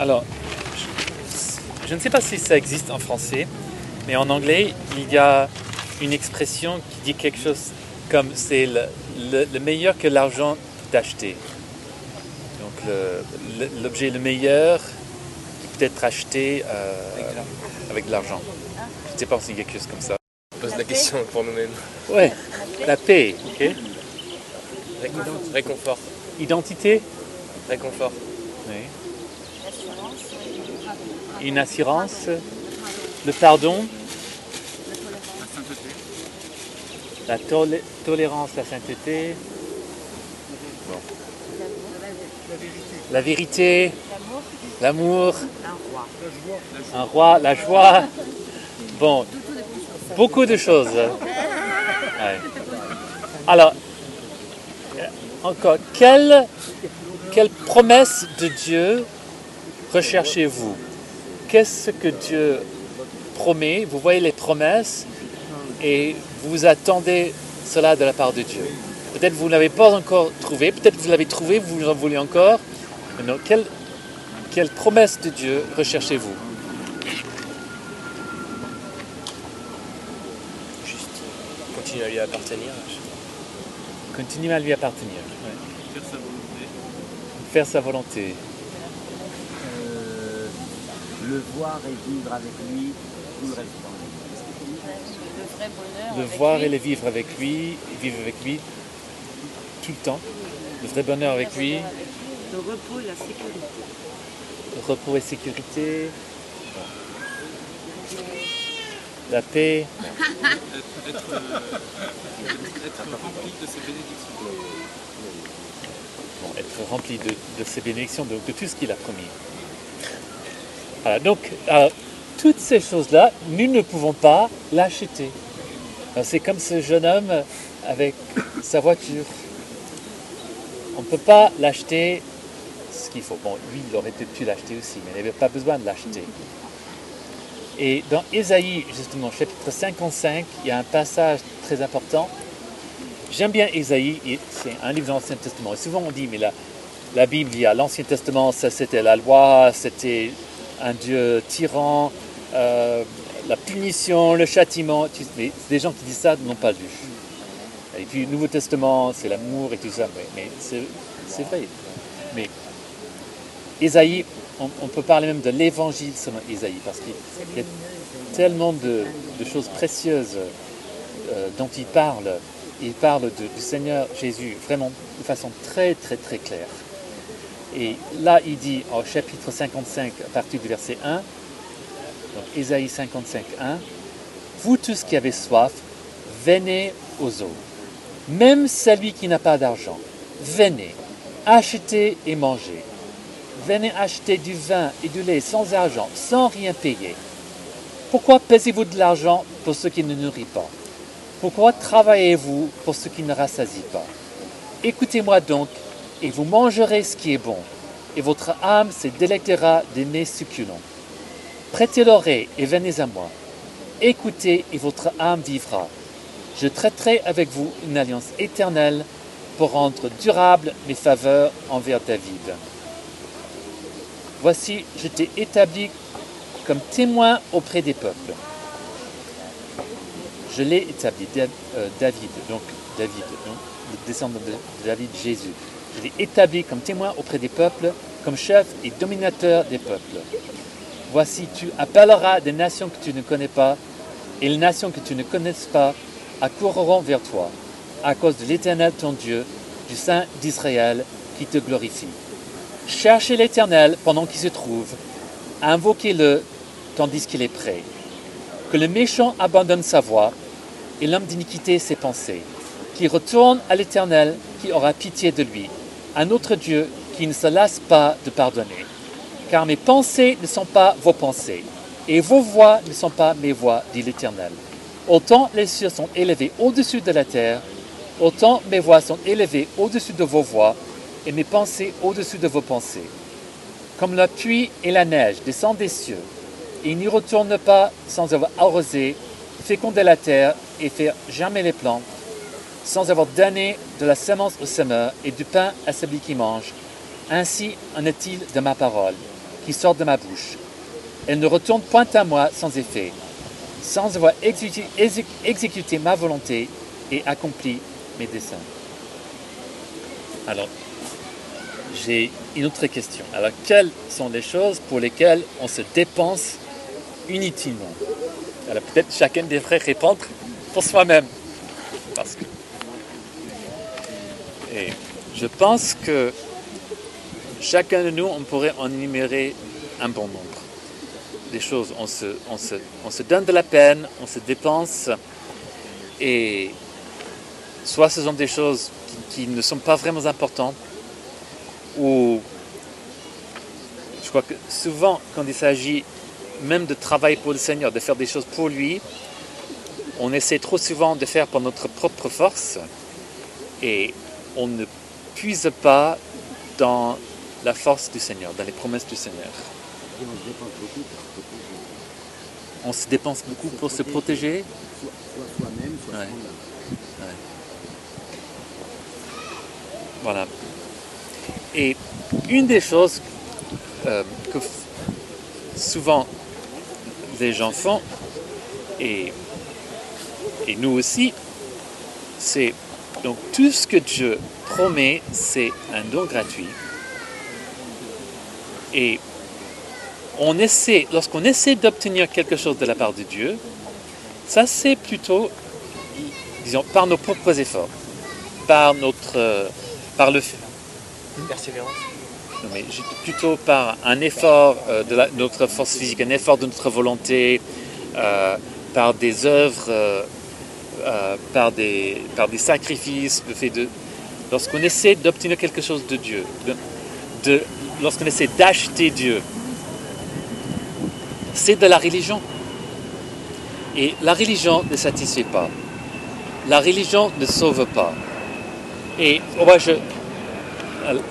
Alors, je, je ne sais pas si ça existe en français, mais en anglais, il y a une expression qui dit quelque chose comme c'est le, le- le meilleur que l'argent d'acheter. Donc le- le- l'objet le, meilleur qui peut être acheté euh, avec de l'argent. Je ne sais pas a quelque chose comme ça. On pose la question pour nous-mêmes. Ouais, la paix, ok. Réconfort. Réconfort. Identité, Réconfort. oui. Une assurance, le pardon, la tolé- tolérance, la sainteté, la vérité, l'amour, un roi, la joie. Bon, beaucoup de choses. Alors, encore, quelle, quelle promesse de Dieu recherchez-vous? Qu'est-ce que Dieu promet? Vous voyez les promesses et vous attendez cela de la part de Dieu. Peut-être vous ne l'avez pas encore trouvé, peut-être vous l'avez trouvé, vous en voulez encore. Quelle, quelle promesse de Dieu recherchez-vous? Juste. Continuer à lui appartenir. Continuer à lui appartenir. ouais. Faire sa volonté. Euh, le voir et vivre avec lui tout le restant. Le vrai bonheur. Le avec voir lui. et le vivre avec lui, et vivre avec lui tout le temps. Le vrai bonheur avec lui, Le repos et la sécurité. le repos et sécurité. La paix. Bon, être rempli de, de ses bénédictions, de, de tout ce qu'il a promis. Voilà, donc, alors, toutes ces choses-là, nous ne pouvons pas l'acheter. Alors, C'est comme ce jeune homme avec sa voiture. On ne peut pas l'acheter ce qu'il faut. Bon, lui, il aurait pu l'acheter aussi, mais il n'avait pas besoin de l'acheter. Et dans Ésaïe, justement, chapitre 55, il y a un passage très important. J'aime bien Ésaïe, c'est un livre de l'Ancien Testament. Et souvent on dit, mais la, la Bible, il y a l'Ancien Testament, ça c'était la loi, c'était un Dieu tyran, euh, la punition, le châtiment. Mais des gens qui disent ça n'ont pas lu. Et puis le Nouveau Testament, c'est l'amour et tout ça. Mais, c'est vrai. Mais Ésaïe, on, peut parler même de l'évangile selon Ésaïe, parce qu'il y a tellement de, choses précieuses euh, dont il parle. Il parle du Seigneur Jésus vraiment de façon très très très claire. Et là, il dit au chapitre 55, à partir du verset 1, donc Ésaïe 55, 1, Vous tous qui avez soif, venez aux eaux. Même celui qui n'a pas d'argent, venez, achetez et mangez. Venez acheter du vin et du lait sans argent, sans rien payer. Pourquoi pesez-vous de l'argent pour ce qui ne nourrit pas? Pourquoi travaillez-vous pour ce qui ne rassasie pas? Écoutez-moi donc, et vous mangerez ce qui est bon, et votre âme se délectera des mets succulents. Prêtez l'oreille et venez à moi. Écoutez, et votre âme vivra. Je traiterai avec vous une alliance éternelle pour rendre durable mes faveurs envers David. Voici, je t'ai établi comme témoin auprès des peuples. Je l'ai établi, euh, David, donc David, le descendant de de David, Jésus. Je l'ai établi comme témoin auprès des peuples, comme chef et dominateur des peuples. Voici, tu appelleras des nations que tu ne connais pas, et les nations que tu ne connais pas accourront vers toi, à cause de l'Éternel ton Dieu, du Saint d'Israël, qui te glorifie. Cherchez l'Éternel pendant qu'il se trouve, invoquez-le tandis qu'il est prêt. Que le méchant abandonne sa voie et l'homme d'iniquité ses pensées. Qu'il retourne à l'Éternel qui aura pitié de lui, un autre Dieu qui ne se lasse pas de pardonner. Car mes pensées ne sont pas vos pensées, et vos voix ne sont pas mes voix, dit l'Éternel. Autant les cieux sont élevés au-dessus de la terre, autant mes voix sont élevées au-dessus de vos voix, et mes pensées au-dessus de vos pensées. Comme la pluie et la neige descendent des cieux, et n'y retournent pas sans avoir arrosé, fécondé la terre et faire germer les plantes, sans avoir donné de la semence au semeur et du pain à celui qui mange. Ainsi en est-il de ma parole qui sortent de ma bouche. Elles ne retournent point à moi sans effet, sans avoir exécuté, exé- exécuté ma volonté et accompli mes desseins. Alors, j'ai une autre question. Alors, quelles sont les choses pour lesquelles on se dépense inutilement? Alors, peut-être chacun devrait répondre pour soi-même. Parce que. Et je pense que chacun de nous, on pourrait en énumérer un bon nombre. Des choses, on se, on se, on se donne de la peine, on se dépense, et soit ce sont des choses qui, qui ne sont pas vraiment importantes, ou je crois que souvent, quand il s'agit même de travailler pour le Seigneur, de faire des choses pour lui, on essaie trop souvent de faire par notre propre force et on ne puise pas dans la force du Seigneur, dans les promesses du Seigneur. On se dépense beaucoup pour se protéger. Voilà. Et une des choses euh, que souvent les gens font, et, et nous aussi, c'est donc tout ce que Dieu promet, c'est un don gratuit. Et on essaie, lorsqu'on essaie d'obtenir quelque chose de la part de Dieu, ça c'est plutôt, disons, par nos propres efforts, par notre, euh, par le, Persévérance. non, mais plutôt par un effort euh, de la- notre force physique, un effort de notre volonté, euh, par des œuvres, euh, euh, par, des, par des sacrifices, lorsqu'on essaie d'obtenir quelque chose de Dieu, lorsqu'on essaie d'acheter Dieu, c'est de la religion. Et la religion ne satisfait pas. La religion ne sauve pas. Et oh, moi, je,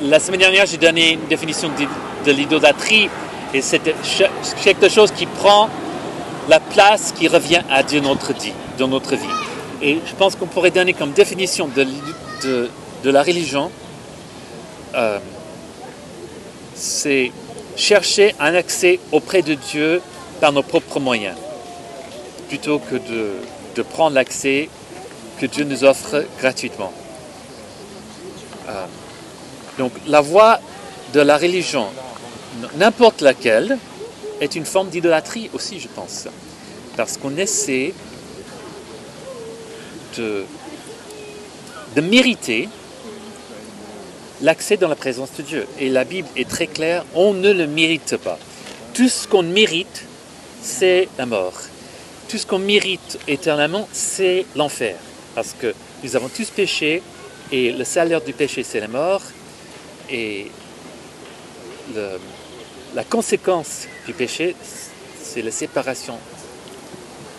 la semaine dernière, j'ai donné une définition de, l'idolâtrie et c'est quelque chose qui prend la place qui revient à Dieu notre dit, dans notre vie. Et je pense qu'on pourrait donner comme définition de, la religion, euh, c'est chercher un accès auprès de Dieu par nos propres moyens, plutôt que de, prendre l'accès que Dieu nous offre gratuitement. Euh, donc la voie de la religion, n'importe laquelle, est une forme d'idolâtrie aussi, je pense. Parce qu'on essaie de, mériter l'accès dans la présence de Dieu. Et la Bible est très claire, on ne le mérite pas. Tout ce qu'on mérite, c'est la mort. Tout ce qu'on mérite éternellement, c'est l'enfer. Parce que nous avons tous péché et le salaire du péché, c'est la mort. Et la conséquence du péché, c'est la séparation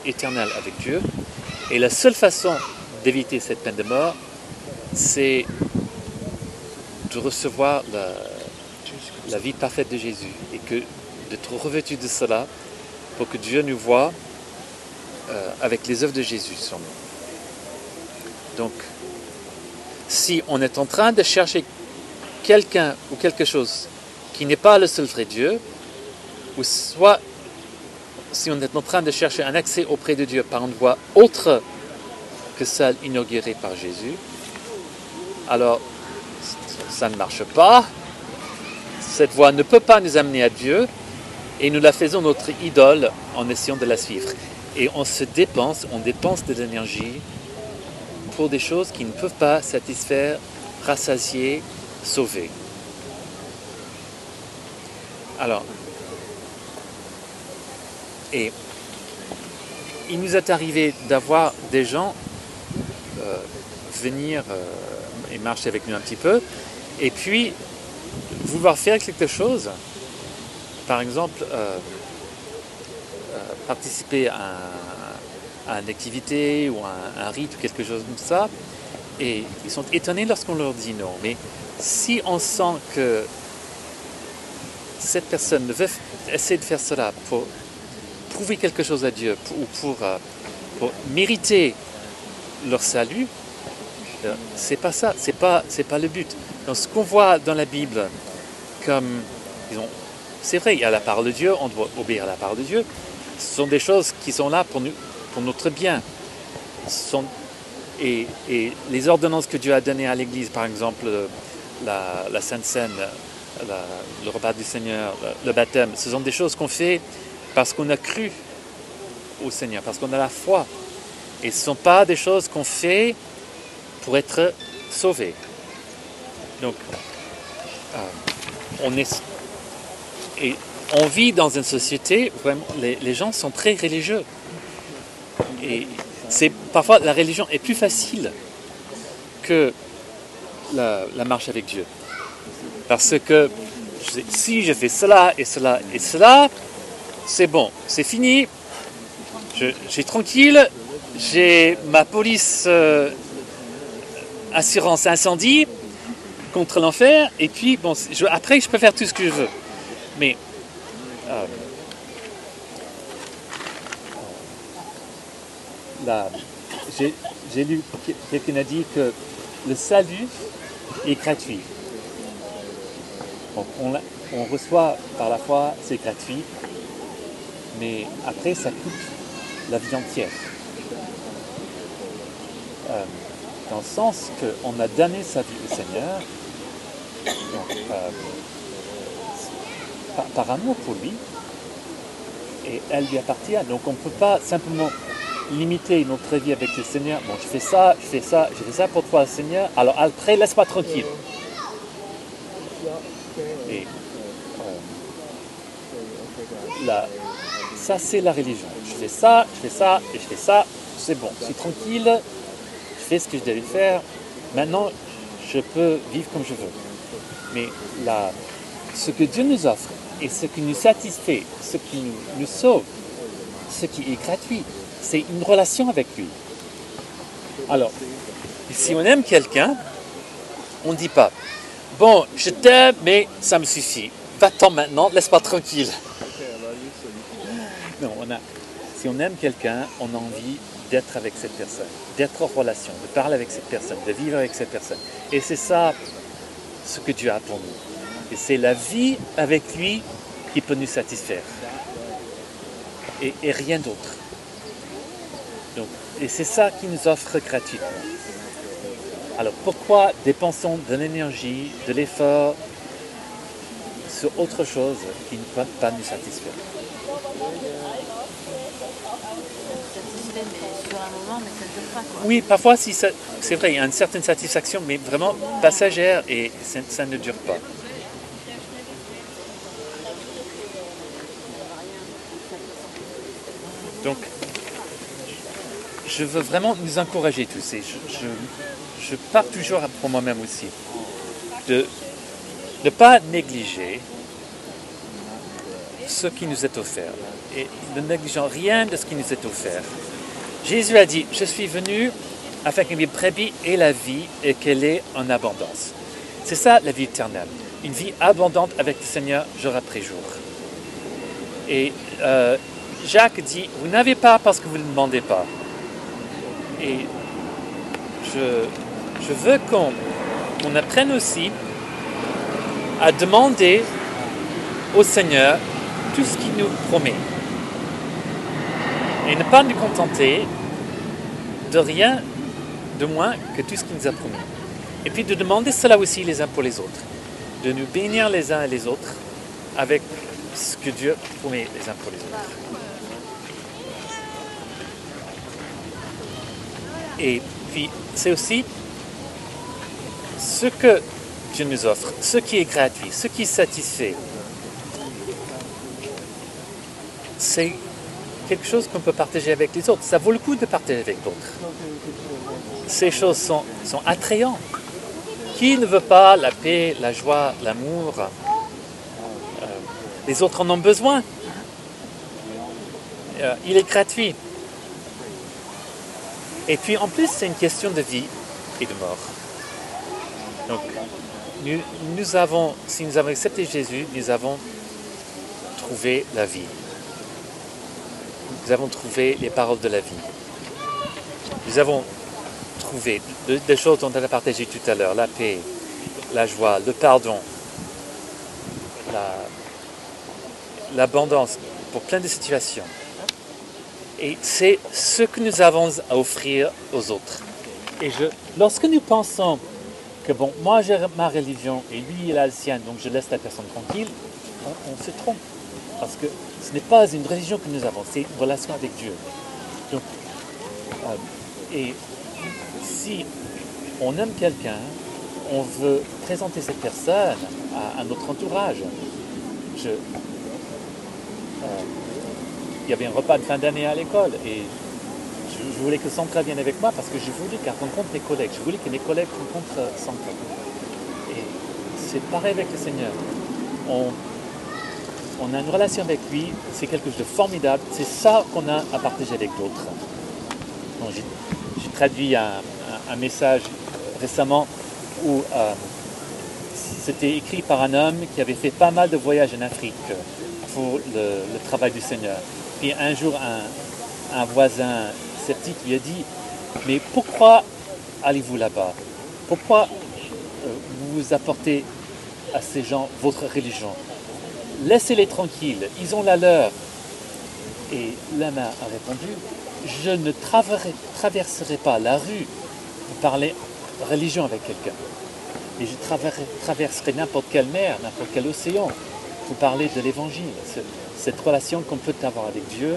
éternelle avec Dieu. Et la seule façon d'éviter cette peine de mort, c'est de recevoir la, vie parfaite de Jésus et que d'être revêtu de cela pour que Dieu nous voie euh, avec les œuvres de Jésus sur nous. Donc, si on est en train de chercher quelqu'un ou quelque chose qui n'est pas le seul vrai Dieu, ou soit si on est en train de chercher un accès auprès de Dieu par une voie autre que celle inaugurée par Jésus, alors ça ne marche pas. Cette voie ne peut pas nous amener à Dieu et nous la faisons notre idole en essayant de la suivre. Et on se dépense, on dépense de l'énergie pour des choses qui ne peuvent pas satisfaire, rassasier, sauver. Alors, et il nous est arrivé d'avoir des gens euh, venir euh, et marcher avec nous un petit peu, et puis vouloir faire quelque chose, par exemple, euh, participer à, un- à une activité ou à un, un rite ou quelque chose comme ça, et ils sont étonnés lorsqu'on leur dit non. Mais si on sent que cette personne veut essayer de faire cela pour prouver quelque chose à Dieu ou pour, euh, pour mériter leur salut, euh, c'est pas ça, c'est pas, c'est pas le but. Ce qu'on voit dans la Bible comme c'est vrai, il y a la parole de Dieu, on doit obéir à la parole de Dieu. Ce sont des choses qui sont là pour, nous, pour notre bien. Et, les ordonnances que Dieu a données à l'Église, par exemple, euh, la, Sainte Seine, le repas du Seigneur, le baptême, ce sont des choses qu'on fait parce qu'on a cru au Seigneur, parce qu'on a la foi. Et ce ne sont pas des choses qu'on fait pour être sauvé. Donc, euh, on est on vit dans une société où les, gens sont très religieux. Et c'est parfois la religion est plus facile que la, marche avec Dieu. Parce que si je fais cela et cela et cela, c'est bon, c'est fini. Je, j'ai tranquille, j'ai ma police euh, assurance incendie contre l'enfer, et puis bon, je- après je peux faire tout ce que je veux. Mais euh, là, j'ai, lu, quelqu'un a dit que le salut est gratuit. Donc, on, on reçoit par la foi, c'est gratuit, mais après ça coûte la vie entière. Euh, dans le sens qu'on a donné sa vie au Seigneur, euh, par, par amour pour lui, et elle lui appartient. Donc on ne peut pas simplement limiter notre vie avec le Seigneur. Bon, je fais ça, je fais ça, je fais ça pour toi, Seigneur. Alors après, laisse-moi tranquille. Et euh, la- ça, c'est la religion. Je fais ça, je fais ça, et je fais ça. C'est bon, je suis tranquille. Je fais ce que je devais faire. Maintenant, je peux vivre comme je veux. Mais la, ce que Dieu nous offre et ce qui nous satisfait, ce qui nous sauve, ce qui est gratuit, c'est une relation avec lui. Alors, si on aime quelqu'un, on ne dit pas Bon, je t'aime, mais ça me suffit. Va-t'en maintenant, laisse-moi tranquille. Non, si on aime quelqu'un, on a envie d'être avec cette personne, d'être en relation, de parler avec cette personne, de vivre avec cette personne. Et c'est ça ce que Dieu a pour nous. Et c'est la vie avec lui qui peut nous satisfaire. Et, et rien d'autre. Donc, et c'est ça qu'il nous offre gratuitement. Alors pourquoi dépensons de l'énergie, de l'effort sur autre chose qui ne peut pas nous satisfaire satisfait, mais sur Oui, parfois si c'est vrai, il y a une certaine satisfaction, mais vraiment passagère et ça, ne dure pas. Donc, je veux vraiment nous encourager tous et je, je, je pars toujours pour moi-même aussi de ne pas négliger ce qui nous est offert et ne négligeant rien de ce qui nous est offert. Jésus a dit, je suis venu afin que mes brebis aient la vie et qu'elle est en abondance. C'est ça la vie éternelle, une vie abondante avec le Seigneur jour après jour. Et euh, Jacques dit, vous n'avez pas parce que vous ne demandez pas. Et je, je veux qu'on qu'on apprenne aussi à demander au Seigneur tout ce qu'il nous promet. Et ne pas nous contenter de rien de moins que tout ce qu'il nous a promis. Et puis de demander cela aussi les uns pour les autres. De nous bénir les uns et les autres avec ce que Dieu promet les uns pour les autres. Et puis, c'est aussi ce que Dieu nous offre, ce qui est gratuit, ce qui satisfait. C'est quelque chose qu'on peut partager avec les autres. Ça vaut le coup de partager avec d'autres. Ces choses sont, sont attrayantes. Qui ne veut pas la paix, la joie, l'amour? Euh, Les autres en ont besoin. Euh, il est gratuit. Et puis en plus, c'est une question de vie et de mort. Donc, nous, nous avons, si nous avons accepté Jésus, nous avons trouvé la vie. Nous avons trouvé les paroles de la vie. Nous avons trouvé de- des choses dont on a partagé tout à l'heure, la paix, la joie, le pardon, la- l'abondance pour plein de situations. Et c'est ce que nous avons à offrir aux autres. Et lorsque nous pensons que, bon, moi j'ai ma religion et lui il a la sienne, donc je laisse la personne tranquille, on, on se trompe. Parce que ce n'est pas une religion que nous avons, c'est une relation avec Dieu. Donc, euh, et si on aime quelqu'un, on veut présenter cette personne à, notre entourage. Euh, il y avait un repas de fin d'année à l'école et je, voulais que Sandra vienne avec moi parce que je voulais qu'elle rencontre mes collègues. Je voulais que mes collègues rencontrent Sandra. Et c'est pareil avec le Seigneur. On a une relation avec lui, c'est quelque chose de formidable. C'est ça qu'on a à partager avec d'autres. J'ai traduit un, message récemment où euh, c'était écrit par un homme qui avait fait pas mal de voyages en Afrique pour le, travail du Seigneur. Puis un jour, un, un voisin sceptique lui a dit, mais pourquoi allez-vous là-bas? Pourquoi euh, vous apportez à ces gens votre religion? Laissez-les tranquilles, ils ont la leur. Et l'homme a répondu, je ne traverserai, pas la rue pour parler religion avec quelqu'un. Et je traverserai, n'importe quelle mer, n'importe quel océan pour parler de l'évangile. Ce- Cette relation qu'on peut avoir avec Dieu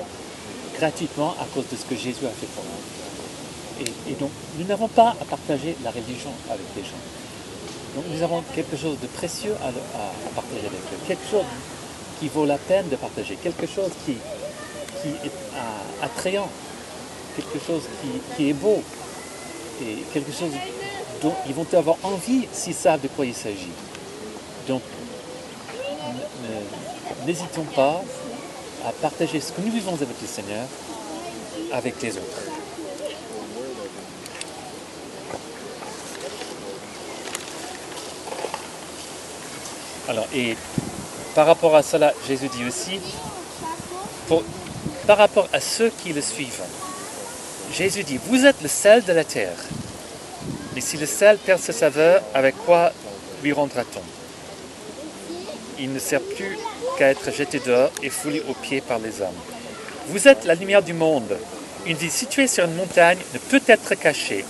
gratuitement à cause de ce que Jésus a fait pour nous. Et, et donc, nous n'avons pas à partager la religion avec les gens. Donc, nous avons quelque chose de précieux à, partager avec eux. Quelque chose qui vaut la peine de partager. Quelque chose qui, est attrayant. Quelque chose qui, est beau. Et quelque chose dont ils vont avoir envie s'ils savent de quoi il s'agit. Donc, n'hésitons pas à partager ce que nous vivons avec le Seigneur avec les autres. Alors, et par rapport à cela, Jésus dit aussi, par rapport à ceux qui le suivent, Jésus dit, vous êtes le sel de la terre. Mais si le sel perd sa saveur, avec quoi lui rendra-t-on? Il ne sert plus qu'à être jeté dehors et foulé aux pieds par les hommes. Vous êtes la lumière du monde. Une ville située sur une montagne ne peut être cachée.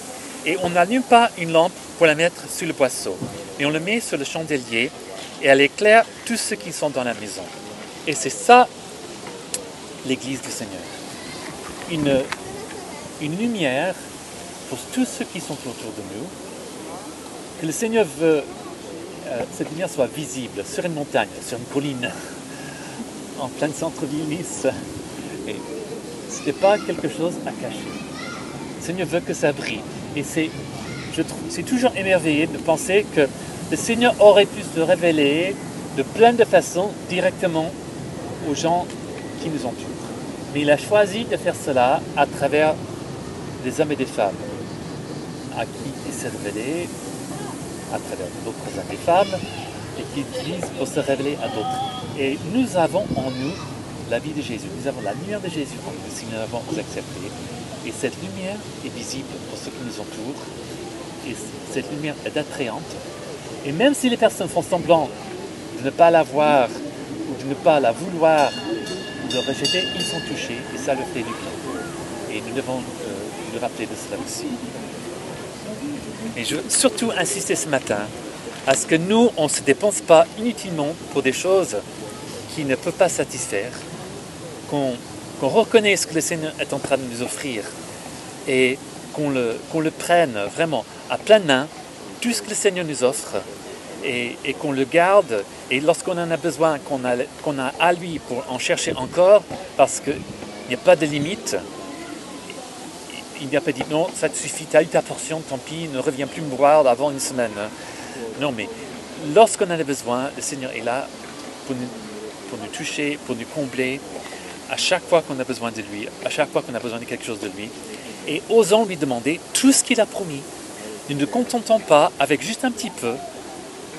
Et on n'allume pas une lampe pour la mettre sous le boisseau, mais on le met sur le chandelier et elle éclaire tous ceux qui sont dans la maison. Et c'est ça l'Église du Seigneur. Une, lumière pour tous ceux qui sont autour de nous. Que le Seigneur veut euh, cette lumière soit visible sur une montagne, sur une colline, en plein centre-ville Nice. Et ce n'est pas quelque chose à cacher. Le Seigneur veut que ça brille. Et c'est toujours émerveillé de penser que le Seigneur aurait pu se révéler de plein de façons directement aux gens qui nous entourent. Mais il a choisi de faire cela à travers des hommes et des femmes à qui il s'est révélé à travers d'autres hommes et femmes et qu'il utilise pour se révéler à d'autres. Et nous avons en nous la vie de Jésus. Nous avons la lumière de Jésus en nous si nous l'avons accepté. Et cette lumière est visible pour ceux qui nous entourent. Et cette lumière est attrayante. Et même si les personnes font semblant de ne pas la voir ou de ne pas la vouloir ou de rejeter, ils sont touchés et ça leur fait du bien. Et nous devons euh, nous rappeler de cela aussi. Et je veux surtout insister ce matin à ce que nous, on ne se dépense pas inutilement pour des choses qui ne peuvent pas satisfaire, qu'on reconnaisse ce que le Seigneur est en train de nous offrir et qu'on le, le prenne vraiment à plein main, tout ce que le Seigneur nous offre, et, qu'on le garde, et lorsqu'on en a besoin, qu'on a, qu'on a à lui pour en chercher encore, parce qu'il n'y a pas de limite, il n'y a pas dit non, ça te suffit, tu as eu ta portion, tant pis, ne reviens plus me voir avant une semaine. Non, mais lorsqu'on en a besoin, le Seigneur est là pour nous, pour nous toucher, pour nous combler, à chaque fois qu'on a besoin de lui, à chaque fois qu'on a besoin de quelque chose de lui, et osons lui demander tout ce qu'il a promis. Nous ne contentons pas avec juste un petit peu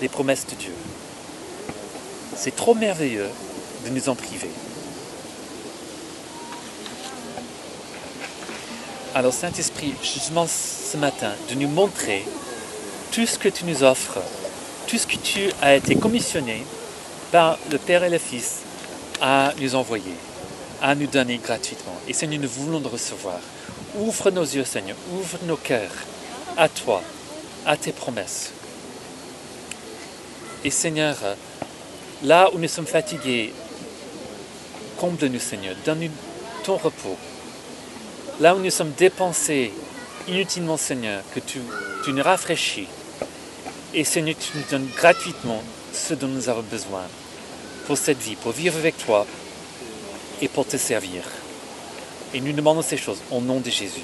des promesses de Dieu. C'est trop merveilleux de nous en priver. Alors Saint-Esprit, je demande ce matin de nous montrer tout ce que tu nous offres, tout ce que tu as été commissionné par le Père et le Fils à nous envoyer, à nous donner gratuitement. Et Seigneur, nous voulons le recevoir. Ouvre nos yeux, Seigneur, ouvre nos cœurs à toi, à tes promesses. Et Seigneur, là où nous sommes fatigués, comble-nous, Seigneur, donne-nous ton repos. Là où nous sommes dépensés inutilement, Seigneur, que tu, nous rafraîchis. Et Seigneur, tu nous donnes gratuitement ce dont nous avons besoin pour cette vie, pour vivre avec toi et pour te servir. Et nous demandons ces choses au nom de Jésus.